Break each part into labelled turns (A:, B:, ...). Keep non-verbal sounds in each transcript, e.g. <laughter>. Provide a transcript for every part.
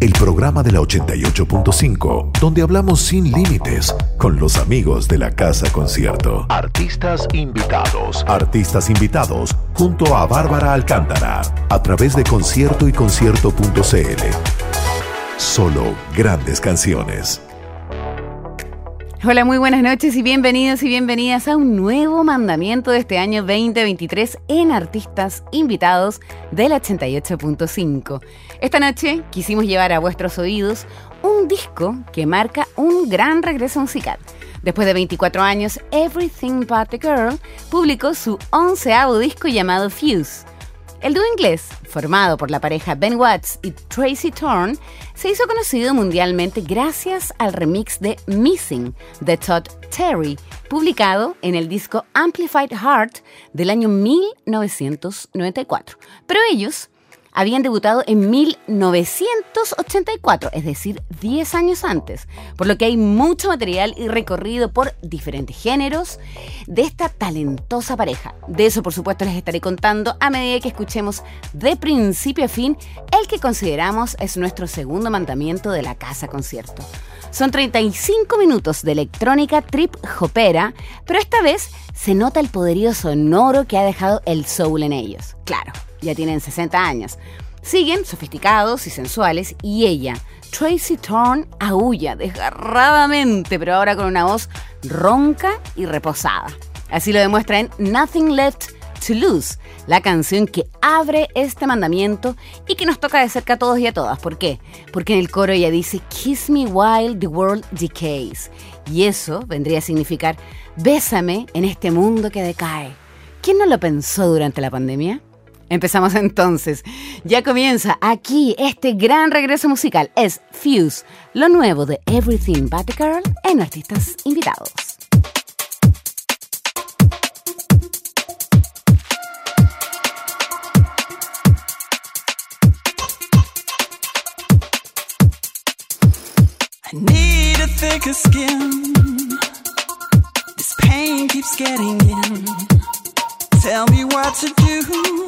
A: El programa de la 88.5, donde hablamos sin límites con los amigos de la Casa Concierto.
B: Artistas invitados.
A: Artistas invitados junto a Bárbara Alcántara a través de concierto y concierto.cl. Solo grandes canciones.
C: Hola, muy buenas noches y bienvenidos y bienvenidas a un nuevo mandamiento de este año 2023 en Artistas Invitados del 88.5. Esta noche quisimos llevar a vuestros oídos un disco que marca un gran regreso musical. Después de 24 años, Everything But the Girl publicó su onceavo disco llamado Fuse el dúo inglés, formado por la pareja Ben Watts y Tracy Thorn, se hizo conocido mundialmente gracias al remix de Missing de Todd Terry, publicado en el disco Amplified Heart del año 1994. Pero ellos habían debutado en 1984, es decir, 10 años antes, por lo que hay mucho material y recorrido por diferentes géneros de esta talentosa pareja. De eso, por supuesto, les estaré contando a medida que escuchemos de principio a fin el que consideramos es nuestro segundo mandamiento de la casa concierto. Son 35 minutos de electrónica trip hopera, pero esta vez se nota el poderío sonoro que ha dejado el soul en ellos. Claro, ya tienen 60 años. Siguen sofisticados y sensuales y ella, Tracy Thorn, aúlla desgarradamente, pero ahora con una voz ronca y reposada. Así lo demuestra en Nothing Left to Lose, la canción que abre este mandamiento y que nos toca de cerca a todos y a todas. ¿Por qué? Porque en el coro ella dice Kiss me while the world decays. Y eso vendría a significar Bésame en este mundo que decae. ¿Quién no lo pensó durante la pandemia? Empezamos entonces. Ya comienza aquí este gran regreso musical. Es Fuse, lo nuevo de Everything But the Girl en artistas invitados.
D: I need a thicker skin. This pain keeps getting in. Tell me what to do.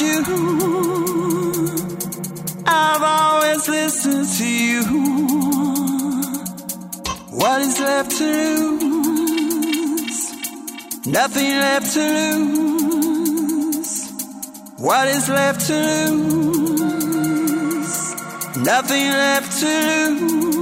D: Do. I've always listened to you. What is left to lose? Nothing left to lose. What is left to lose? Nothing left to lose.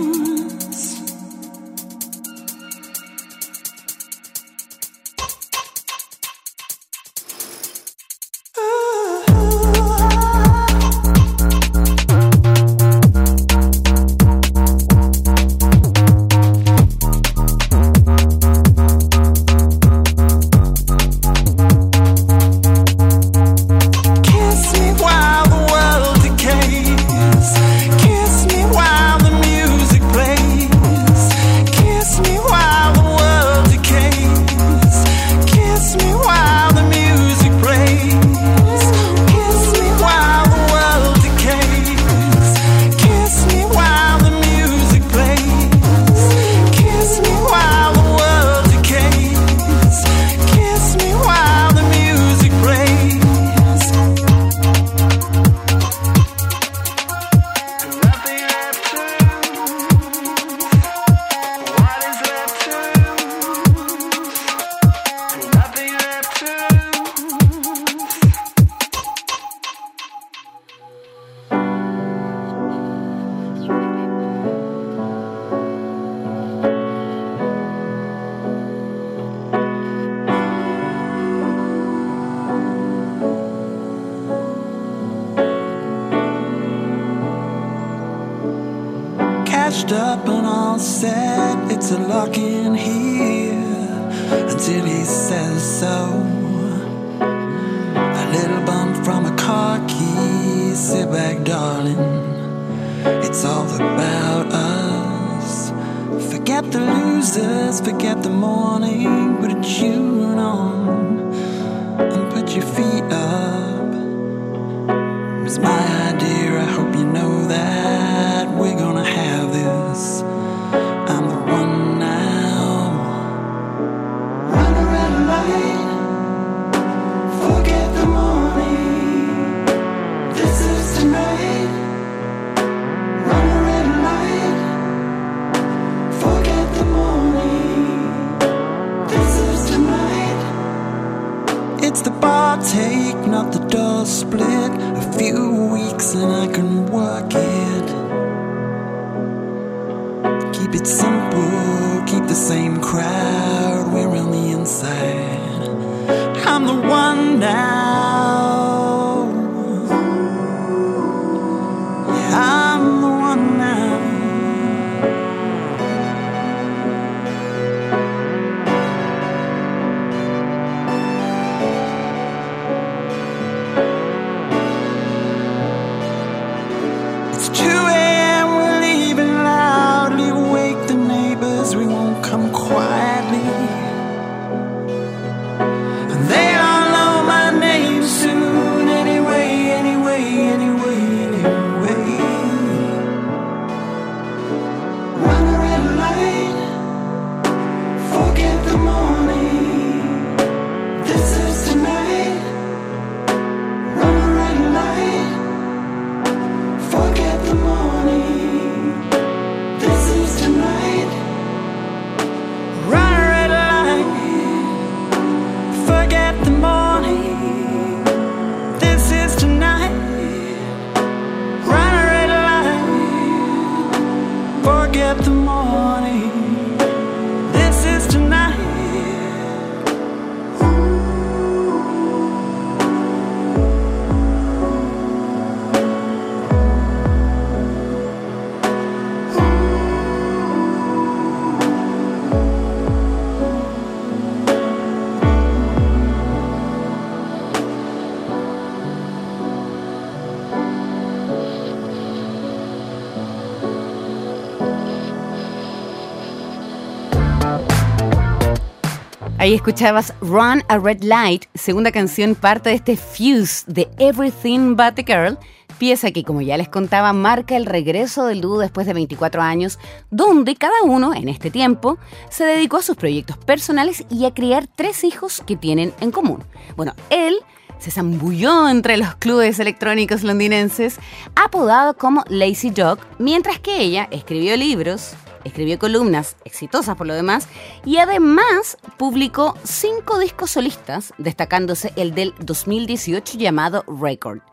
C: Ahí escuchabas Run a Red Light, segunda canción parte de este Fuse de Everything But a Girl, pieza que como ya les contaba marca el regreso del dúo después de 24 años, donde cada uno en este tiempo se dedicó a sus proyectos personales y a criar tres hijos que tienen en común. Bueno, él se zambulló entre los clubes electrónicos londinenses, apodado como Lazy Dog, mientras que ella escribió libros, escribió columnas exitosas por lo demás y además publicó cinco discos solistas, destacándose el del 2018 llamado Record.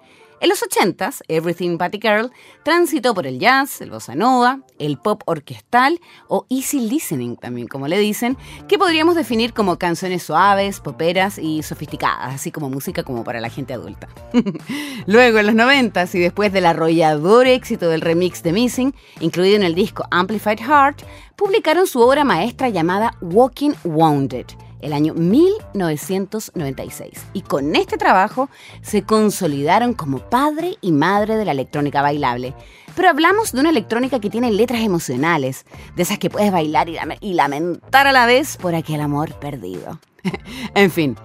C: En los 80s, Everything But a Girl transitó por el jazz, el bossa nova, el pop orquestal o easy listening también, como le dicen, que podríamos definir como canciones suaves, poperas y sofisticadas, así como música como para la gente adulta. <laughs> Luego, en los 90s y después del arrollador éxito del remix de Missing, incluido en el disco Amplified Heart, publicaron su obra maestra llamada Walking Wounded el año 1996. Y con este trabajo se consolidaron como padre y madre de la electrónica bailable. Pero hablamos de una electrónica que tiene letras emocionales, de esas que puedes bailar y, lame- y lamentar a la vez por aquel amor perdido. <laughs> en fin,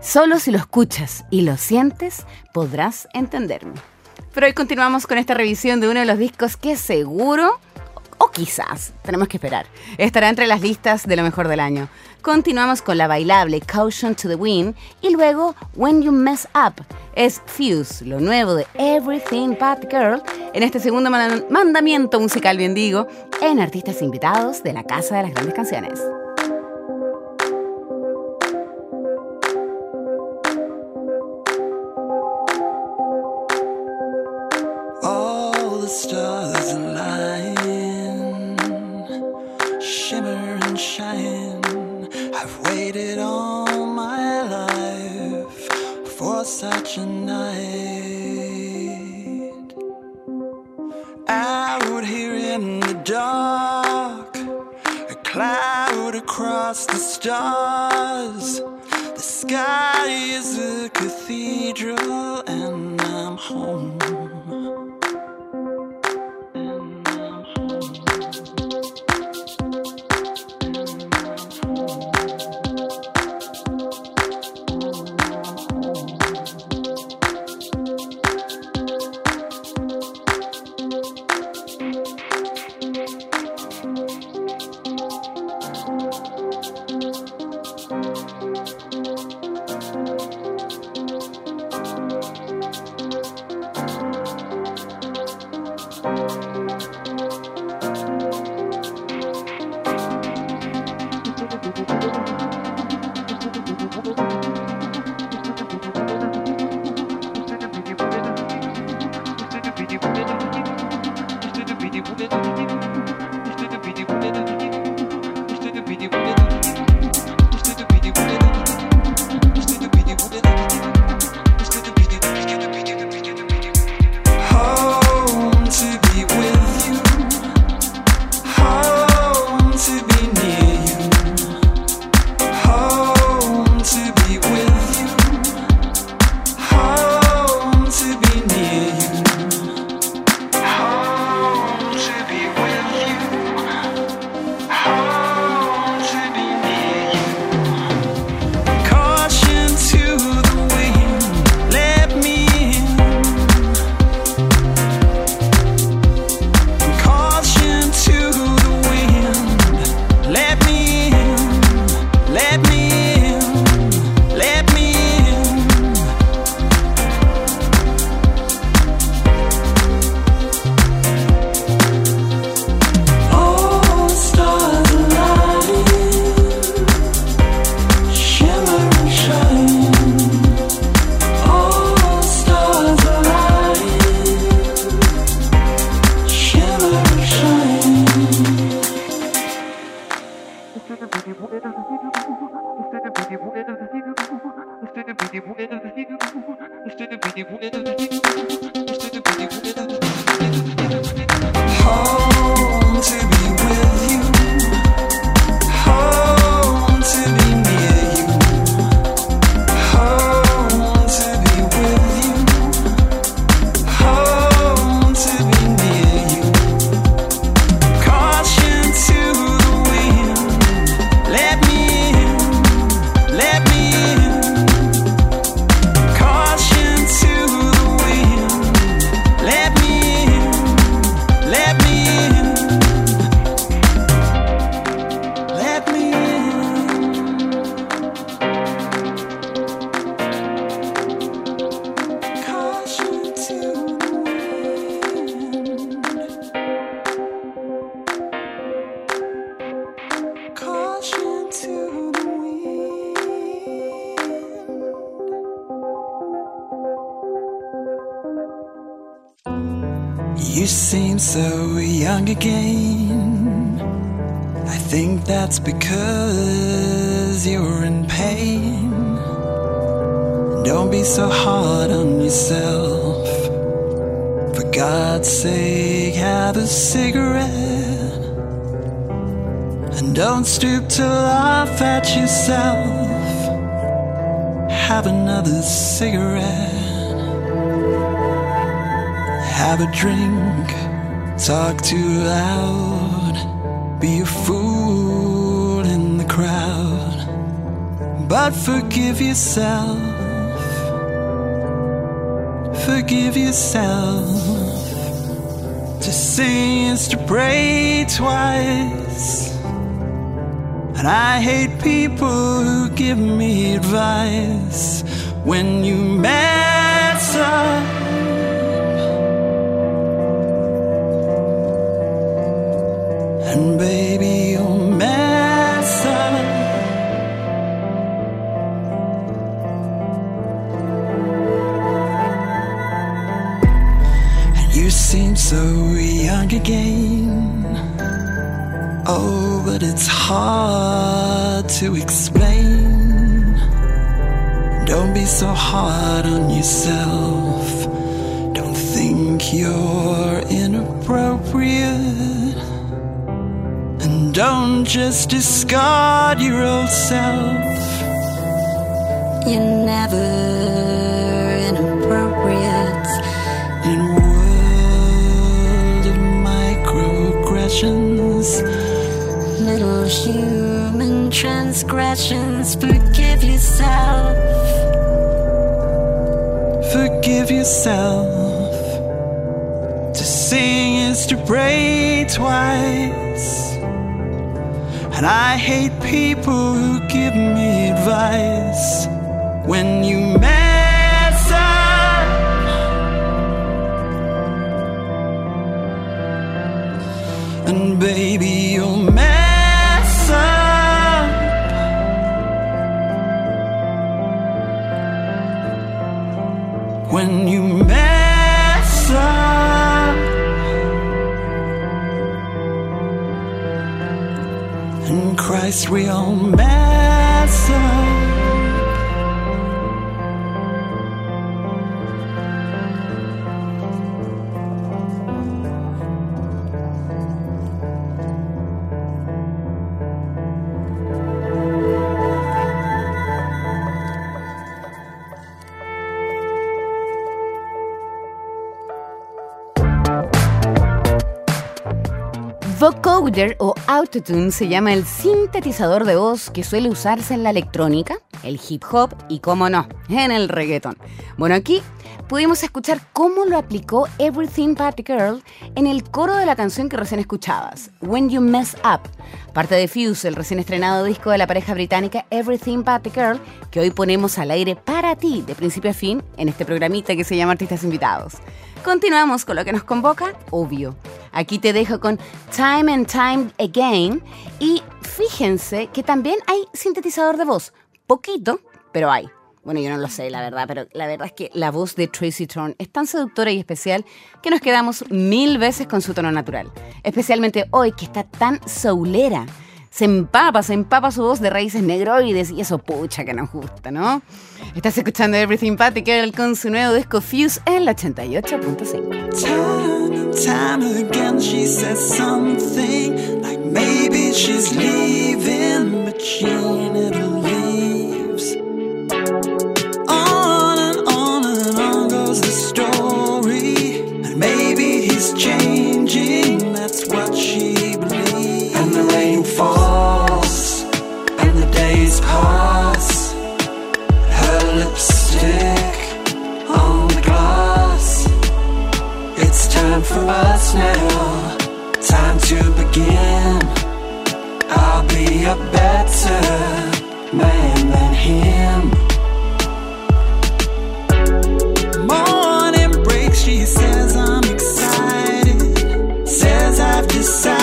C: solo si lo escuchas y lo sientes podrás entenderme. Pero hoy continuamos con esta revisión de uno de los discos que seguro o quizás, tenemos que esperar, estará entre las listas de lo mejor del año. Continuamos con la bailable Caution to the Wind y luego When You Mess Up es Fuse, lo nuevo de Everything But Girl, en este segundo manda- mandamiento musical, bien digo, en artistas invitados de la Casa de las Grandes Canciones.
D: Such a night. Out here in the dark, a cloud across the stars. The sky is a cathedral, and I'm home. did, did, did, did, did, did, did, To be with you, to be with you. For God's sake, have a cigarette. And don't stoop to laugh at yourself. Have another cigarette. Have a drink. Talk too loud. Be a fool in the crowd. But forgive yourself. Forgive yourself. To sin is to pray twice. And I hate people who give me advice when you mess up. Just discard your old self.
E: You're never inappropriate.
D: In a world of microaggressions,
E: Little human transgressions. Forgive yourself.
D: forgive yourself. To sing is to pray twice. And I hate people who give me advice when you mess up. And baby, you'll mess up. when you mess Christ, we all mess
C: Vocoder o Autotune se llama el sintetizador de voz que suele usarse en la electrónica, el hip hop y, como no, en el reggaeton. Bueno, aquí pudimos escuchar cómo lo aplicó Everything But Girl en el coro de la canción que recién escuchabas, When You Mess Up, parte de Fuse, el recién estrenado disco de la pareja británica Everything But Girl, que hoy ponemos al aire para ti, de principio a fin, en este programita que se llama Artistas Invitados. Continuamos con lo que nos convoca, obvio. Aquí te dejo con Time and Time Again y fíjense que también hay sintetizador de voz, poquito, pero hay. Bueno, yo no lo sé, la verdad, pero la verdad es que la voz de Tracy Thorn es tan seductora y especial que nos quedamos mil veces con su tono natural. Especialmente hoy que está tan soulera. Se empapa, se empapa su voz de raíces negroides y eso pucha que nos gusta, ¿no? Estás escuchando Everything Patty Girl con su nuevo disco Fuse en la 88.5.
D: he's changing. That's what she believes. And the rain falls, and the days pass. Her lipstick on the glass. It's time for us now. Time to begin. I'll be a better man than him.
C: começar.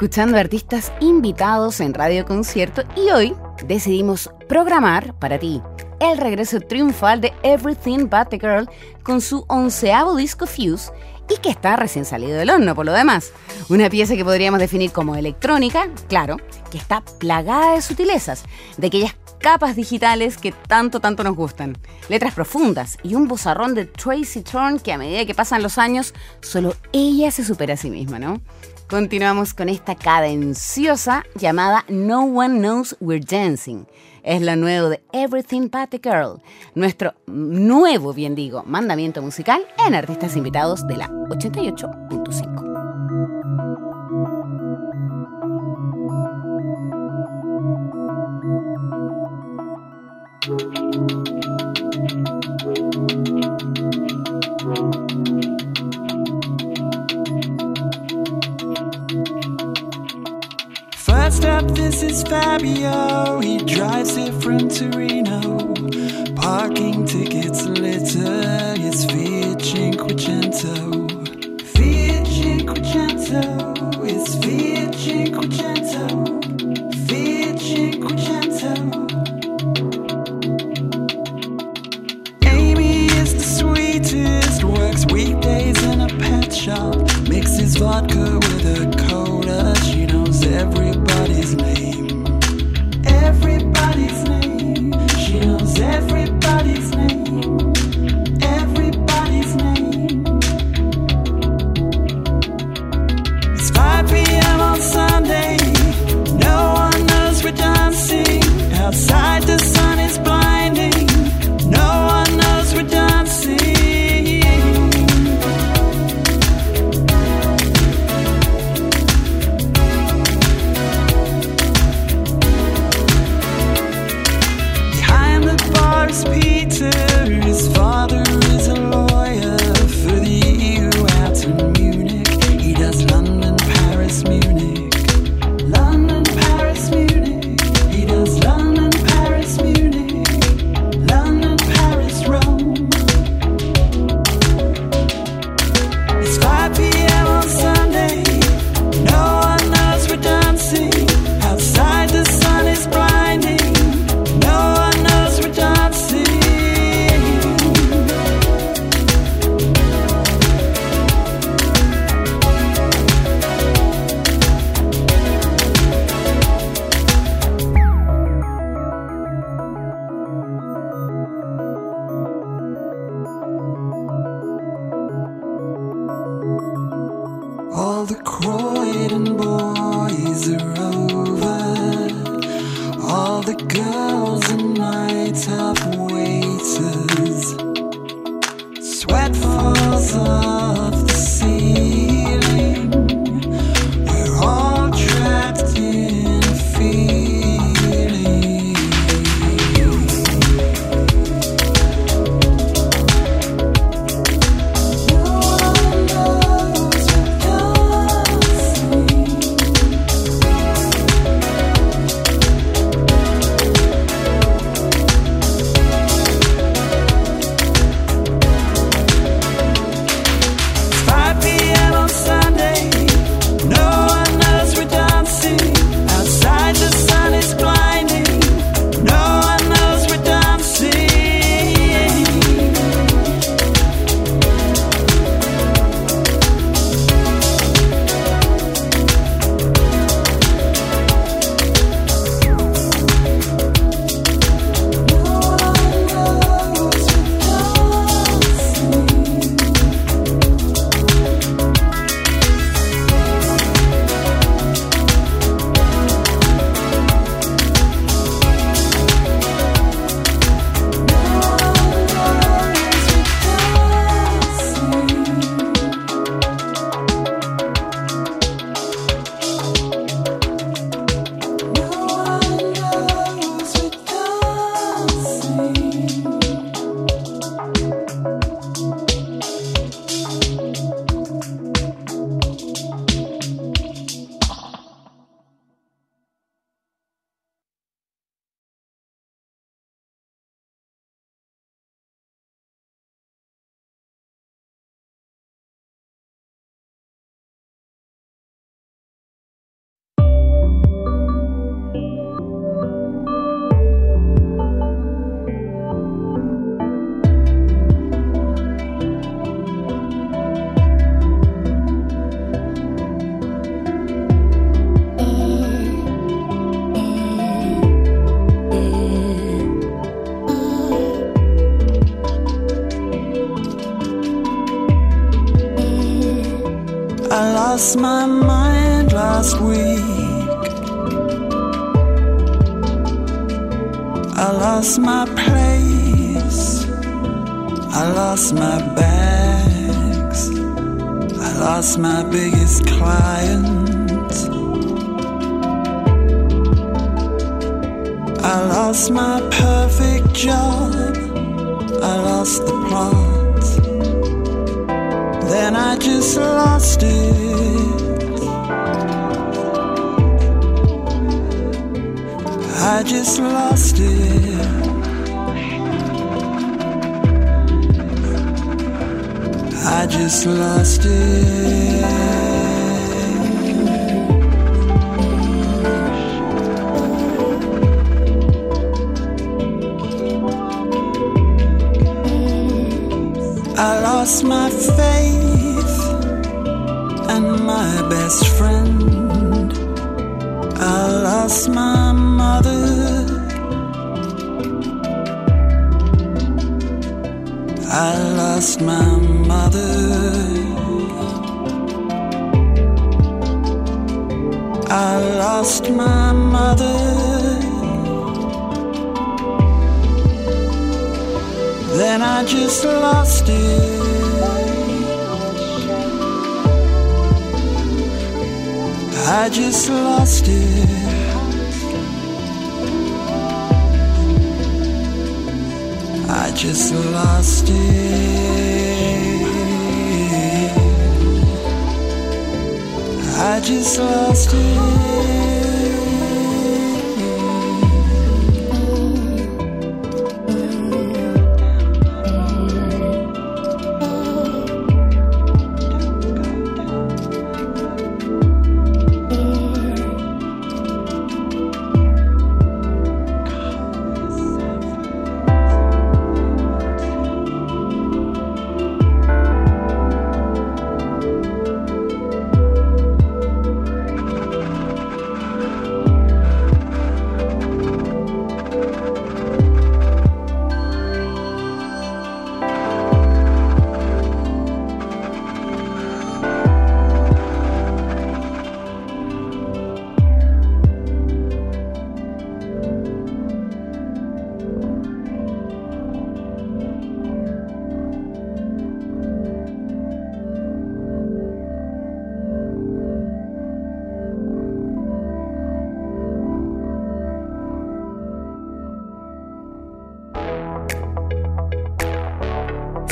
C: escuchando artistas invitados en Radio Concierto y hoy decidimos programar para ti el regreso triunfal de Everything But the Girl con su onceavo disco Fuse y que está recién salido del horno por lo demás. Una pieza que podríamos definir como electrónica, claro, que está plagada de sutilezas, de aquellas capas digitales que tanto, tanto nos gustan. Letras profundas y un bozarrón de Tracy Thorn que a medida que pasan los años, solo ella se supera a sí misma, ¿no? Continuamos con esta cadenciosa llamada No One Knows We're Dancing. Es lo nuevo de Everything But the Girl, nuestro nuevo, bien digo, mandamiento musical en artistas invitados de la 88.5.
D: up, this is Fabio. He drives it from Torino. Parking tickets litter, his Fiat Cinquecento. Fiat Cinquecento, it's Fiat Cinquecento. Fiat Cinquecento. Amy is the sweetest, works weekdays in a pet shop, mixes vodka outside the sun is blind top job. I lost the plot. Then I just lost it. I just lost it. I just lost it. Lost my faith and my best friend. I lost my mother. I lost my mother. I lost my mother. Then I just lost it. I just lost it. I just lost it. I just lost it.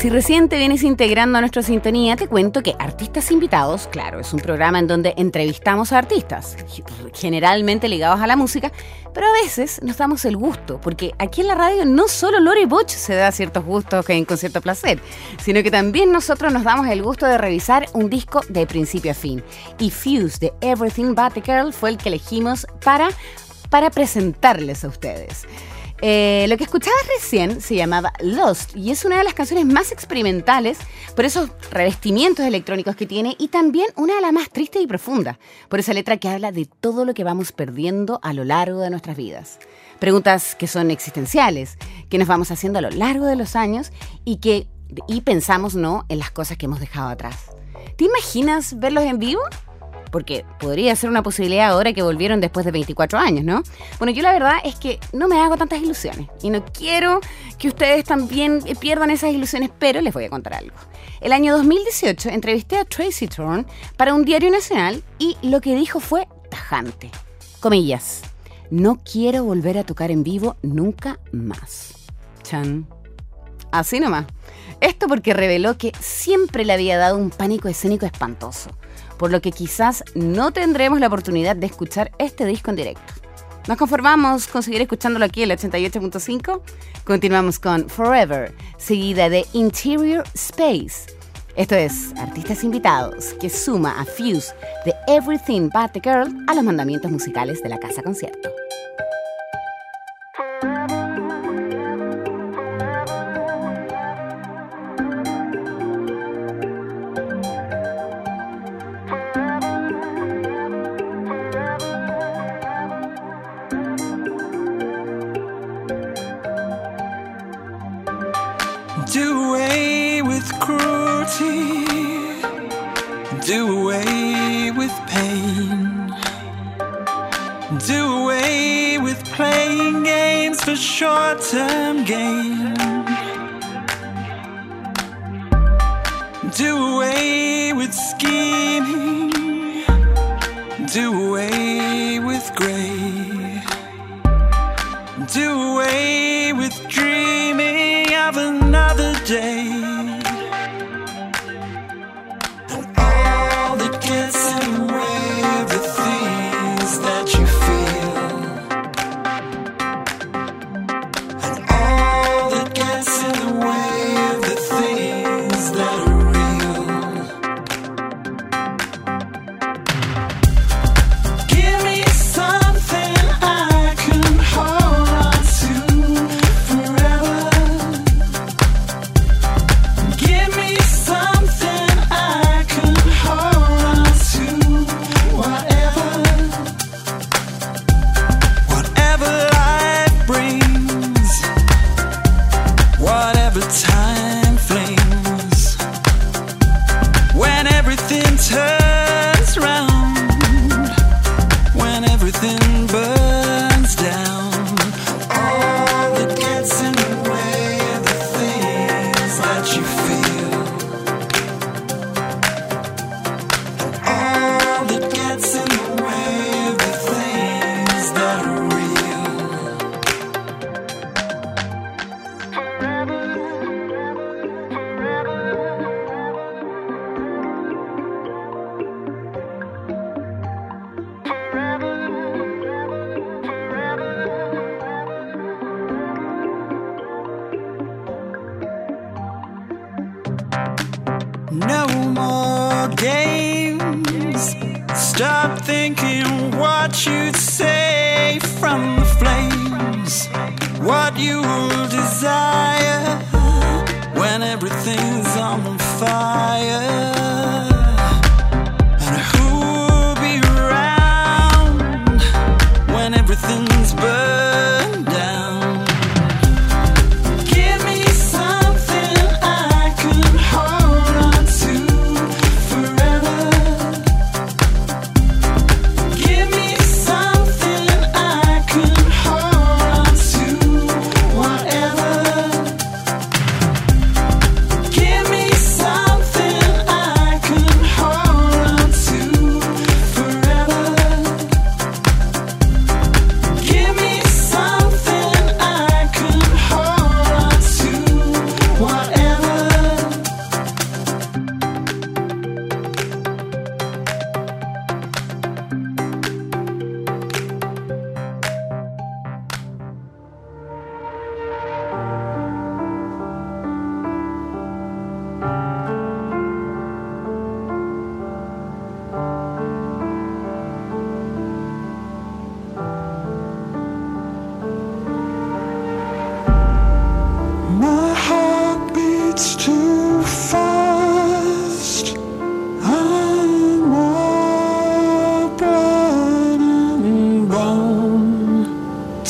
C: Si recién te vienes integrando a nuestra sintonía, te cuento que Artistas Invitados, claro, es un programa en donde entrevistamos a artistas, generalmente ligados a la música, pero a veces nos damos el gusto, porque aquí en la radio no solo Lore Boch se da ciertos gustos con cierto placer, sino que también nosotros nos damos el gusto de revisar un disco de principio a fin. Y Fuse de Everything But the Girl fue el que elegimos para, para presentarles a ustedes. Eh, lo que escuchabas recién se llamaba Lost y es una de las canciones más experimentales por esos revestimientos electrónicos que tiene y también una de las más tristes y profundas por esa letra que habla de todo lo que vamos perdiendo a lo largo de nuestras vidas. Preguntas que son existenciales, que nos vamos haciendo a lo largo de los años y que y pensamos no en las cosas que hemos dejado atrás. ¿Te imaginas verlos en vivo? Porque podría ser una posibilidad ahora que volvieron después de 24 años, ¿no? Bueno, yo la verdad es que no me hago tantas ilusiones y no quiero que ustedes también pierdan esas ilusiones, pero les voy a contar algo. El año 2018 entrevisté a Tracy Thorn para un diario nacional y lo que dijo fue tajante. Comillas, no quiero volver a tocar en vivo nunca más. Chan. Así nomás. Esto porque reveló que siempre le había dado un pánico escénico espantoso por lo que quizás no tendremos la oportunidad de escuchar este disco en directo. ¿Nos conformamos con seguir escuchándolo aquí el 88.5? Continuamos con Forever, seguida de Interior Space. Esto es Artistas Invitados, que suma a Fuse de Everything But the Girl a los mandamientos musicales de la Casa Concierto.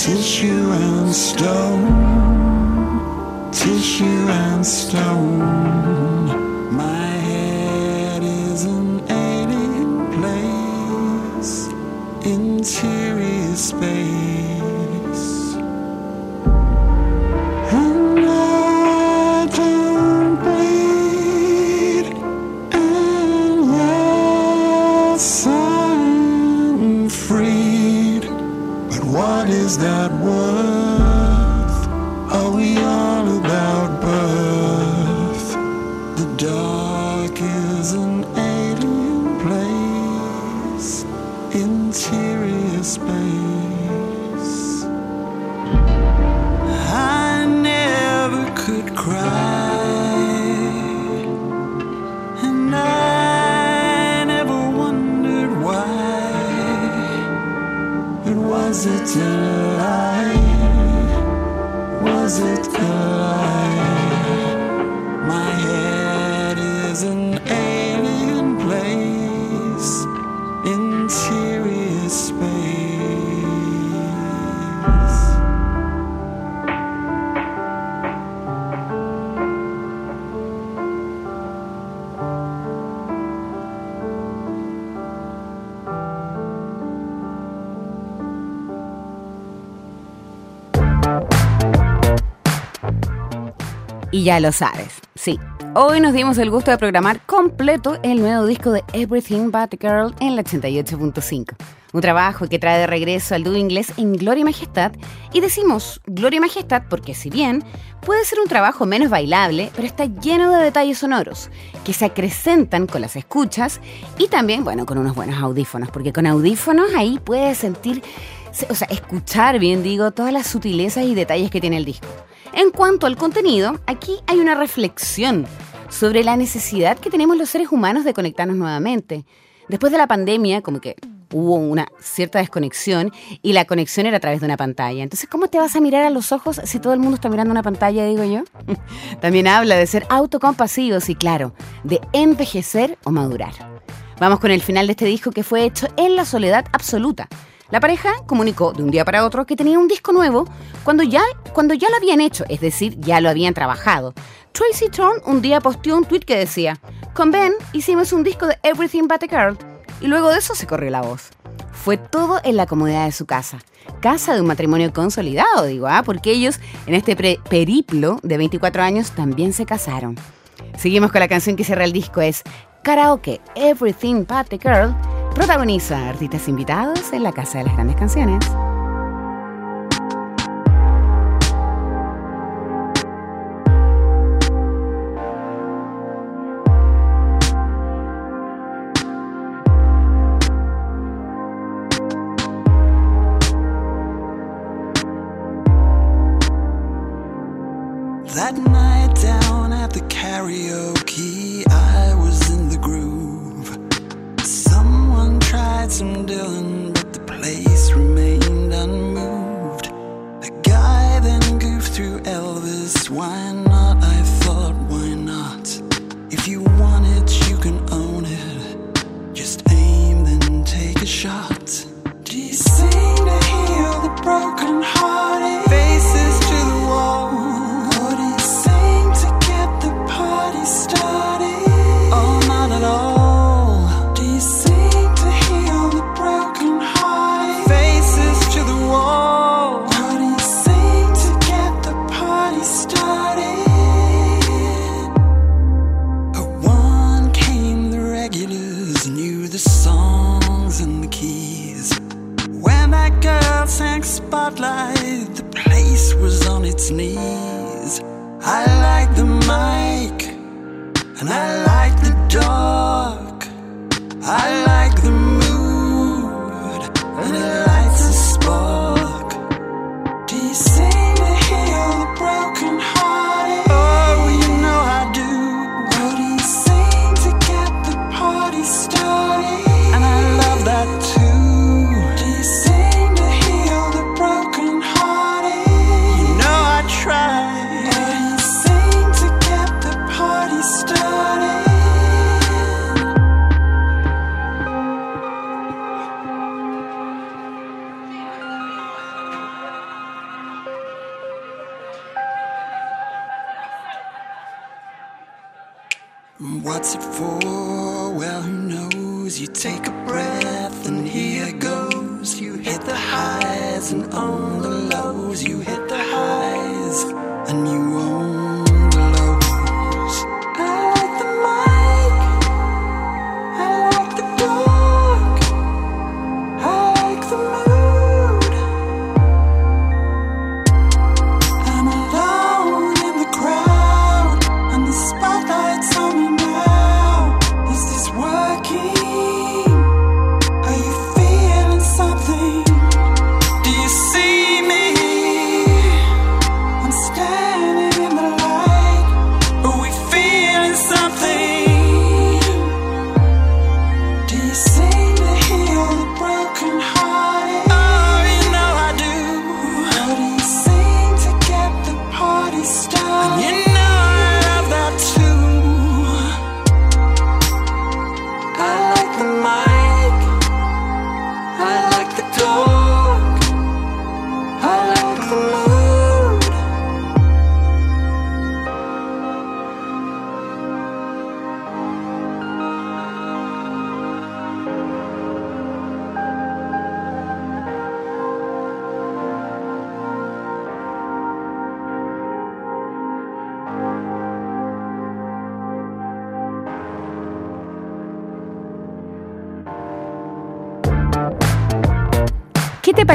D: Tissue and stone, tissue and stone. Y ya lo sabes, sí. Hoy nos dimos el gusto de programar completo el nuevo disco de Everything But Girl en la 88.5. Un trabajo que trae de regreso al dúo inglés en Gloria y Majestad. Y decimos Gloria y Majestad porque si bien puede ser un trabajo menos bailable, pero está lleno de detalles sonoros que se acrecentan con las escuchas y también, bueno, con unos buenos audífonos, porque con audífonos ahí puedes sentir, o sea, escuchar bien, digo, todas las sutilezas y detalles que tiene el disco. En cuanto al contenido, aquí hay una reflexión sobre la necesidad que tenemos los seres humanos de conectarnos nuevamente. Después de la pandemia, como que hubo una cierta desconexión y la conexión era a través de una pantalla. Entonces, ¿cómo te vas a mirar a los ojos si todo el mundo está mirando una pantalla, digo yo? <laughs> También habla de ser autocompasivos y, claro, de envejecer o madurar. Vamos con el final de este disco que fue hecho en la soledad absoluta. La pareja comunicó de un día para otro que tenía un disco nuevo cuando ya, cuando ya lo habían hecho, es decir, ya lo habían trabajado. Tracy Thorn un día posteó un tweet que decía, con Ben hicimos un disco de Everything But a Girl, y luego de eso se corrió la voz. Fue todo en la comodidad de su casa. Casa de un matrimonio consolidado, digo, ¿ah? porque ellos en este periplo de 24 años también se casaron. Seguimos con la canción que cierra el disco, es Karaoke Everything But the Girl Protagoniza artistas invitados en la Casa de las Grandes Canciones.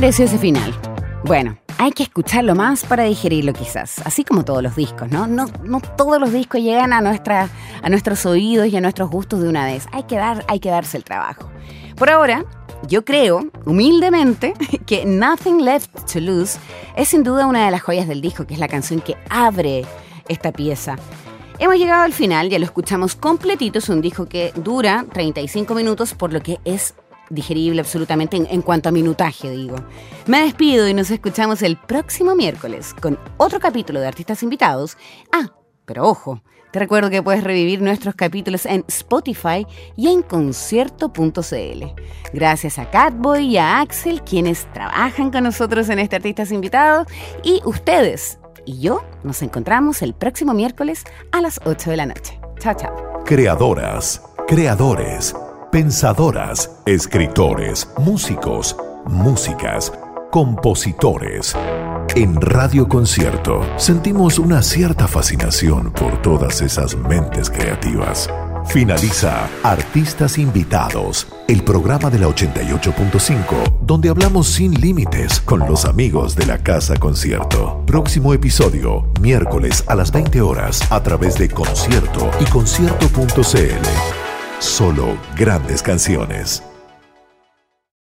C: Pareció ese final? Bueno, hay que escucharlo más para digerirlo quizás, así como todos los discos, ¿no? No, no todos los discos llegan a, a nuestros oídos y a nuestros gustos de una vez. Hay que, dar, hay que darse el trabajo. Por ahora, yo creo, humildemente, <laughs> que Nothing Left to Lose es sin duda una de las joyas del disco, que es la canción que abre esta pieza. Hemos llegado al final, ya lo escuchamos completito, es un disco que dura 35 minutos, por lo que es digerible absolutamente en, cuanto a minutaje, digo. Me despido y nos escuchamos el próximo miércoles con otro capítulo de artistas invitados. Ah, pero ojo, te recuerdo que puedes revivir nuestros capítulos en Spotify y en concierto.cl. Gracias a Catboy y a Axel, quienes trabajan con nosotros en este Artistas Invitados, y ustedes y yo nos encontramos el próximo miércoles a las 8 de la noche. Chao, chao.
A: Creadoras, creadores pensadoras, escritores, músicos, músicas, compositores. En Radio Concierto sentimos una cierta fascinación por todas esas mentes creativas. Finaliza Artistas Invitados, el programa de la 88.5, donde hablamos sin límites con los amigos de la Casa Concierto. Próximo episodio, miércoles a las 20 horas, a través de Concierto y concierto.cl. Solo grandes canciones.